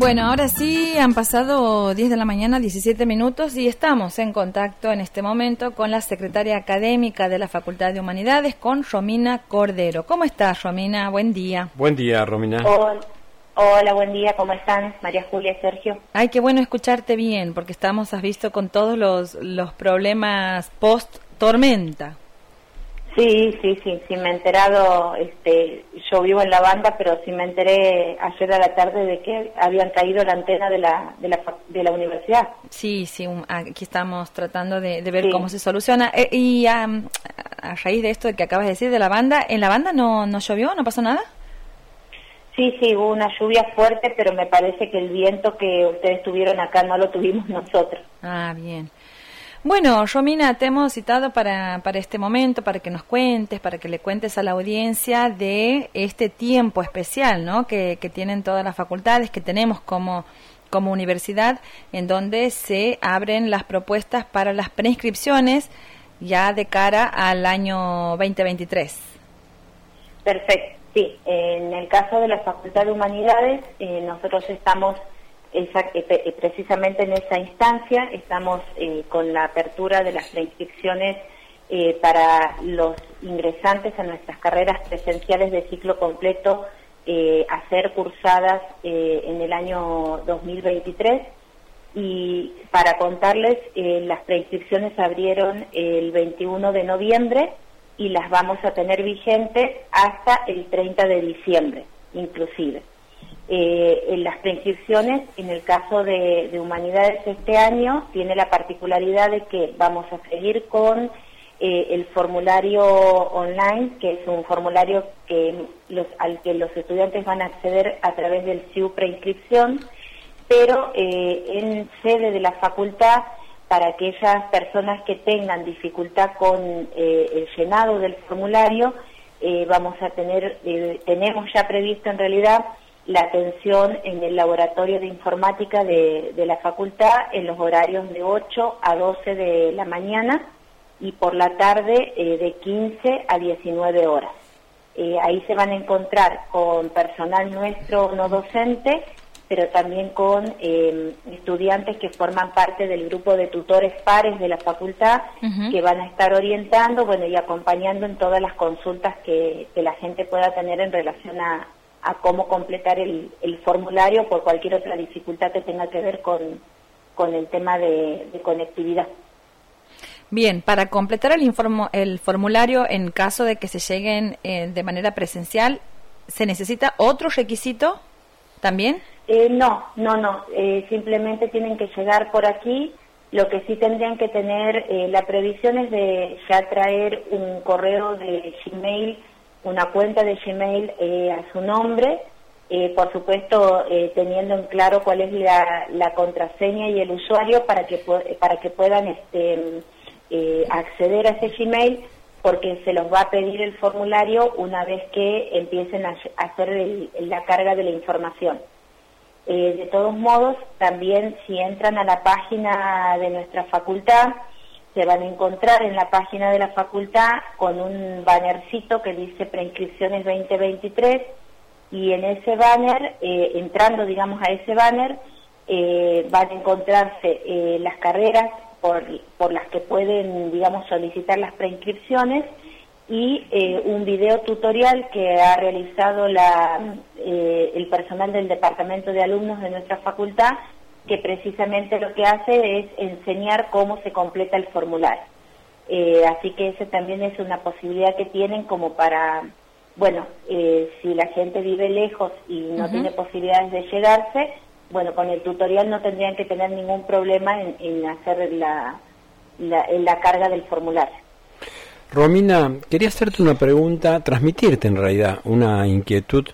Bueno, ahora sí, han pasado 10 de la mañana, 17 minutos y estamos en contacto en este momento con la secretaria académica de la Facultad de Humanidades, con Romina Cordero. ¿Cómo estás, Romina? Buen día. Buen día, Romina. Hola, buen día, ¿cómo están? María Julia y Sergio. Ay, qué bueno escucharte bien, porque estamos, has visto, con todos los, los problemas post-tormenta. Sí, sí, sí, sí, me he enterado, este, yo vivo en la banda, pero sí me enteré ayer a la tarde de que habían caído la antena de la, de la, de la universidad. Sí, sí, aquí estamos tratando de, ver cómo se soluciona. Eh, y a raíz de esto que acabas de decir de la banda, ¿en la banda no, no llovió, no pasó nada? Sí, sí, hubo una lluvia fuerte, pero me parece que el viento que ustedes tuvieron acá no lo tuvimos nosotros. Ah, bien. Bueno, Romina, te hemos citado para, para este momento, para que nos cuentes, para que le cuentes a la audiencia de este tiempo especial ¿no? que, que tienen todas las facultades, que tenemos como, como universidad, en donde se abren las propuestas para las preinscripciones ya de cara al año 2023. Perfecto, sí. En el caso de la Facultad de Humanidades, eh, nosotros estamos eh, eh, precisamente en esa instancia estamos eh, con la apertura de las preinscripciones para los ingresantes a nuestras carreras presenciales de ciclo completo a ser cursadas en el año 2023 y para contarles las preinscripciones abrieron el 21 de noviembre y las vamos a tener vigentes hasta el 30 de diciembre inclusive. Eh, en las preinscripciones, en el caso de, humanidades este año, tiene la particularidad de que vamos a seguir con eh, el formulario online, que es un formulario al que los estudiantes van a acceder a través del SIU preinscripción, pero eh, en sede de la facultad para aquellas personas que tengan dificultad con el llenado del formulario, vamos a tener, tenemos ya previsto en realidad la atención en el laboratorio de informática de, la facultad en los horarios de 8 a 12 de la mañana y por la tarde eh, de 15 a 19 horas. Eh, ahí se van a encontrar con personal nuestro no docente, pero también con eh, estudiantes que forman parte del grupo de tutores pares de la facultad, que van a estar orientando bueno, y acompañando en todas las consultas que la gente pueda tener en relación a, a cómo completar el, formulario por cualquier otra dificultad que tenga que ver con, con el tema de, conectividad. Bien, para completar el, el formulario en caso de que se lleguen eh, de manera presencial, ¿se necesita otro requisito también? Eh, no, no, no. Eh, simplemente tienen que llegar por aquí. Lo que sí tendrían que tener, la previsión es de ya traer un correo de Gmail una cuenta de Gmail eh, a su nombre, eh, por supuesto eh, teniendo en claro cuál es la, contraseña y el usuario para que, para que puedan este, acceder a ese Gmail porque se los va a pedir el formulario una vez que empiecen a, hacer la carga de la información. de todos modos, también si entran a la página de nuestra facultad, se van a encontrar en la página de la facultad con un bannercito que dice preinscripciones 2023 y en ese banner, eh, entrando digamos a ese banner, eh, van a encontrarse eh, las carreras por, por, las que pueden digamos solicitar las preinscripciones y un video tutorial que ha realizado la, el personal del departamento de alumnos de nuestra facultad que precisamente lo que hace es enseñar cómo se completa el formulario. Eh, así que esa también es una posibilidad que tienen como para, bueno, eh, si la gente vive lejos y no tiene posibilidades de llegarse, bueno, con el tutorial no tendrían que tener ningún problema en, hacer la, la carga del formulario. Romina, quería hacerte una pregunta, transmitirte en realidad una inquietud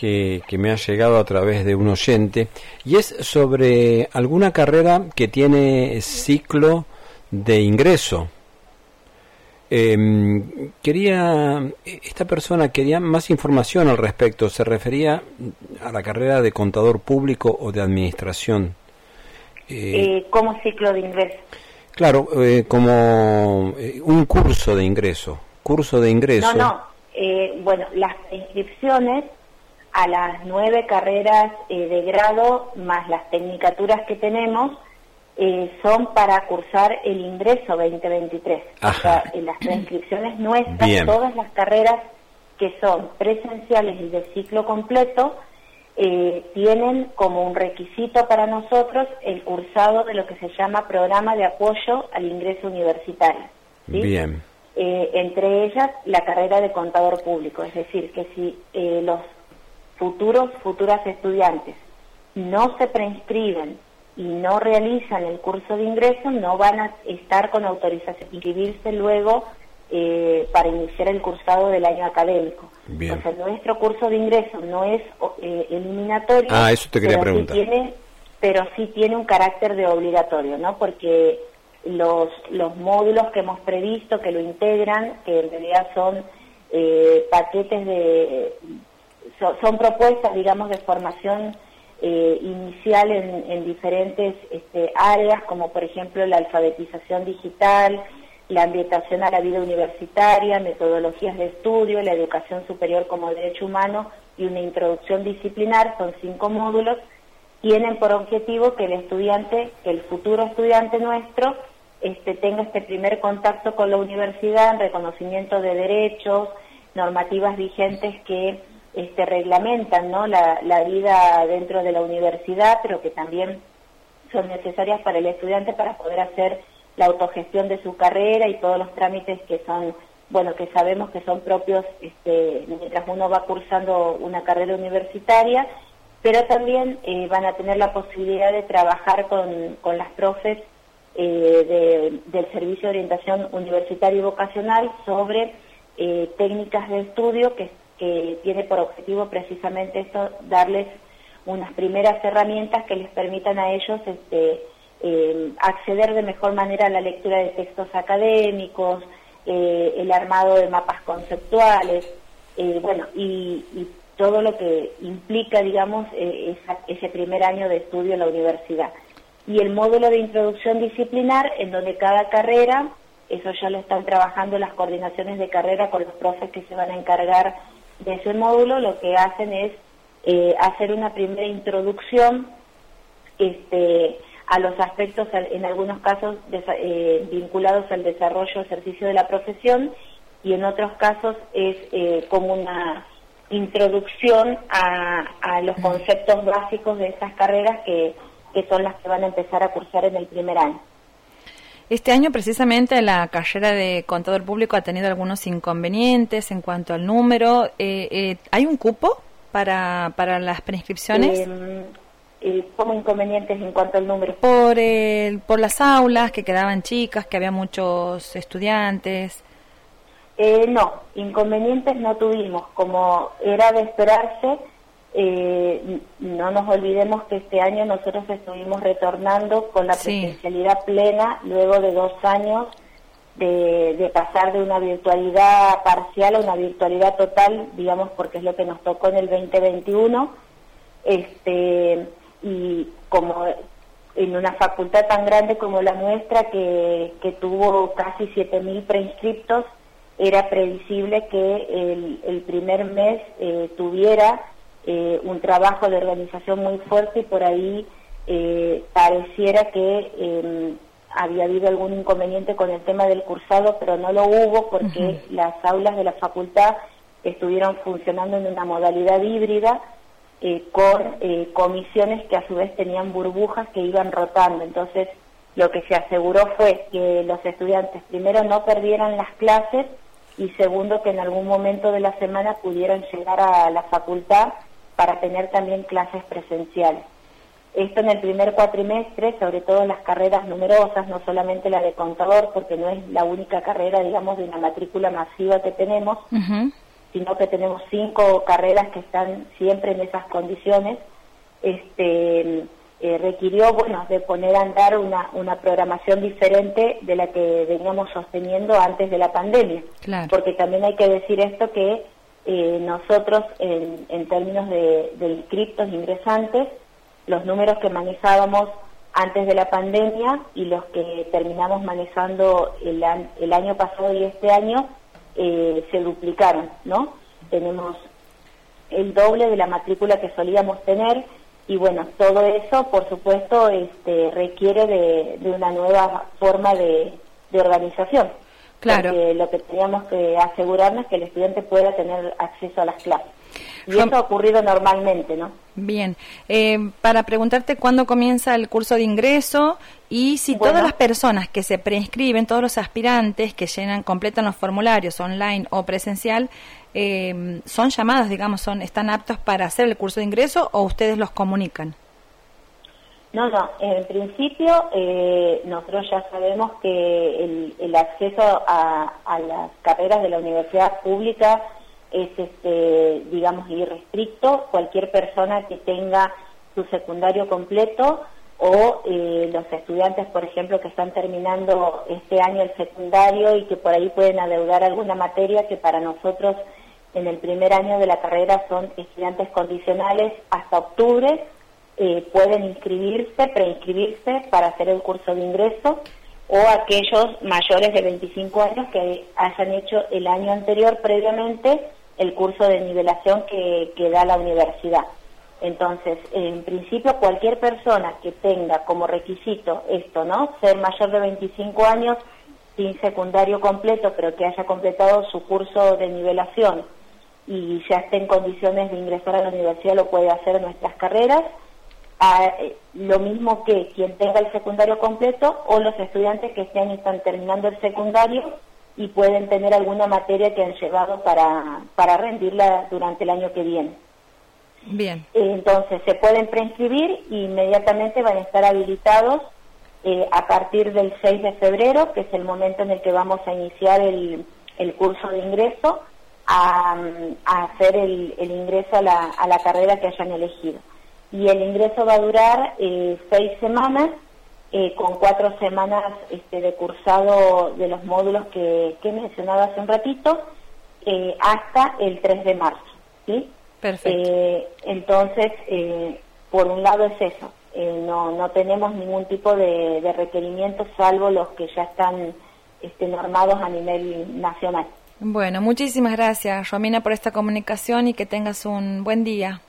que, me ha llegado a través de un oyente y es sobre alguna carrera que tiene ciclo de ingreso. Em, quería, esta persona quería más información al respecto, se refería a la carrera de contador público o de administración. Eh, eh ¿Cómo ciclo de ingreso? Claro, eh, como eh, un curso de ingreso, curso de ingreso. No, no, bueno, las inscripciones a las nueve carreras eh, de grado más las tecnicaturas que tenemos eh, son para cursar el ingreso 2023. O sea, en las inscripciones nuestras, todas las carreras que son presenciales y de ciclo completo, eh, tienen como un requisito para nosotros el cursado de lo que se llama programa de apoyo al ingreso universitario. Bien. Eh, entre ellas la carrera de contador público, es decir, que si los futuros, futuras estudiantes no se preinscriben y no realizan el curso de ingreso, no van a estar con autorización, inscribirse luego eh, para iniciar el cursado del año académico. Bien. O sea, nuestro curso de ingreso no es eh, eliminatorio. Ah, eso te quería preguntar. tiene, pero sí tiene un carácter de obligatorio, ¿no? Porque los, los módulos que hemos previsto, que lo integran, que en realidad son eh, paquetes de... son propuestas, digamos, de formación eh, inicial en, diferentes este, áreas, como por ejemplo la alfabetización digital, la ambientación a la vida universitaria, metodologías de estudio, la educación superior como derecho humano y una introducción disciplinar, son cinco módulos, tienen por objetivo que el estudiante, el futuro estudiante nuestro, este, tenga este primer contacto con la universidad en reconocimiento de derechos, normativas vigentes que este, reglamentan ¿no? la, vida dentro de la universidad, pero que también son necesarias para el estudiante para poder hacer la autogestión de su carrera y todos los trámites que son, bueno, que sabemos que son propios este, mientras uno va cursando una carrera universitaria, pero también eh, van a tener la posibilidad de trabajar con, con las profes eh, del Servicio de Orientación Universitaria y Vocacional sobre eh, técnicas de estudio que que tiene por objetivo precisamente esto, darles unas primeras herramientas que les permitan a ellos este, eh, acceder de mejor manera a la lectura de textos académicos, eh, el armado de mapas conceptuales, eh, bueno, y, todo lo que implica, digamos, ese primer año de estudio en la universidad. Y el módulo de introducción disciplinar, en donde cada carrera, eso ya lo están trabajando las coordinaciones de carrera con los profes que se van a encargar de ese módulo lo que hacen es eh, hacer una primera introducción este, a los aspectos, en algunos casos, eh, vinculados al desarrollo, ejercicio de la profesión, y en otros casos es eh, como una introducción a, a, los conceptos básicos de estas carreras que, que son las que van a empezar a cursar en el primer año. Este año precisamente la carrera de contador público ha tenido algunos inconvenientes en cuanto al número. Eh, eh, ¿Hay un cupo para, para las prescripciones? Eh, eh, ¿Cómo inconvenientes en cuanto al número? Por, el, por las aulas, que quedaban chicas, que había muchos estudiantes. no, inconvenientes no tuvimos. Como era de esperarse, eh, no nos olvidemos que este año nosotros estuvimos retornando con la presencialidad plena luego de dos años de, pasar de una virtualidad parcial a una virtualidad total, digamos, porque es lo que nos tocó en el 2021. Este, y como en una facultad tan grande como la nuestra, que, que tuvo casi 7.000 preinscriptos, era previsible que el, el primer mes eh, tuviera eh, un trabajo de organización muy fuerte y por ahí eh, pareciera que em, había habido algún inconveniente con el tema del cursado, pero no lo hubo porque las aulas de la facultad estuvieron funcionando en una modalidad híbrida eh, con comisiones que a su vez tenían burbujas que iban rotando. Entonces, lo que se aseguró fue que los estudiantes primero no perdieran las clases y segundo que en algún momento de la semana pudieran llegar a la facultad para tener también clases presenciales. Esto en el primer cuatrimestre, sobre todo en las carreras numerosas, no solamente la de contador, porque no es la única carrera, digamos, de una matrícula masiva que tenemos, sino que tenemos cinco carreras que están siempre en esas condiciones, este, eh, requirió, bueno, de poner a andar una, una programación diferente de la que veníamos sosteniendo antes de la pandemia. Porque también hay que decir esto que eh, nosotros en, en términos de, inscriptos ingresantes, los números que manejábamos antes de la pandemia y los que terminamos manejando el, el año pasado y este año eh, se duplicaron, ¿no? Tenemos el doble de la matrícula que solíamos tener y bueno, todo eso, por supuesto, este, requiere de, una nueva forma de, organización. Claro. Porque lo que teníamos que asegurarnos es que el estudiante pueda tener acceso a las clases. Y eso ha ocurrido normalmente, ¿no? Bien. Eh, para preguntarte cuándo comienza el curso de ingreso y si todas las personas que se preinscriben, todos los aspirantes que llenan, completan los formularios online o presencial, eh, son llamados, digamos, son están aptos para hacer el curso de ingreso o ustedes los comunican. No, no, en principio eh, nosotros ya sabemos que el, acceso a, a, las carreras de la universidad pública es, este, digamos, irrestricto. Cualquier persona que tenga su secundario completo o eh, los estudiantes, por ejemplo, que están terminando este año el secundario y que por ahí pueden adeudar alguna materia que para nosotros en el primer año de la carrera son estudiantes condicionales hasta octubre, eh, pueden inscribirse, preinscribirse para hacer el curso de ingreso o aquellos mayores de 25 años que hayan hecho el año anterior previamente el curso de nivelación que, que da la universidad. Entonces, en principio, cualquier persona que tenga como requisito esto, ¿no? Ser mayor de 25 años, sin secundario completo, pero que haya completado su curso de nivelación y ya esté en condiciones de ingresar a la universidad, lo puede hacer en nuestras carreras. Ah, eh, lo mismo que quien tenga el secundario completo o los estudiantes que estén están terminando el secundario y pueden tener alguna materia que han llevado para, para rendirla durante el año que viene. Bien. Entonces, se pueden preinscribir e inmediatamente van a estar habilitados eh, a partir del 6 de febrero, que es el momento en el que vamos a iniciar el, el curso de ingreso, a, hacer el, el ingreso a la, a la, carrera que hayan elegido. Y el ingreso va a durar eh, seis semanas, eh, con cuatro semanas este, de cursado de los módulos que, que he mencionado hace un ratito, hasta el 3 de marzo. ¿sí? Perfecto. Eh, entonces, eh, por un lado es eso, eh, no, no tenemos ningún tipo de, de, requerimientos salvo los que ya están este, normados a nivel nacional. Bueno, muchísimas gracias, Romina, por esta comunicación y que tengas un buen día.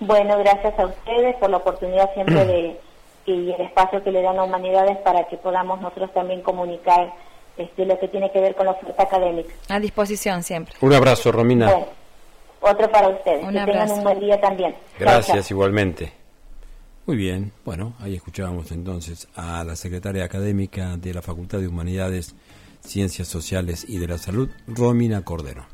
Bueno, gracias a ustedes por la oportunidad siempre de y el espacio que le dan a Humanidades para que podamos nosotros también comunicar este, lo que tiene que ver con la oferta académica. A disposición siempre. Un abrazo, Romina. Otro para ustedes. que tengan un buen día también. Gracias, igualmente. Muy bien, bueno, ahí escuchábamos entonces a la secretaria académica de la Facultad de Humanidades, Ciencias Sociales y de la Salud, Romina Cordero.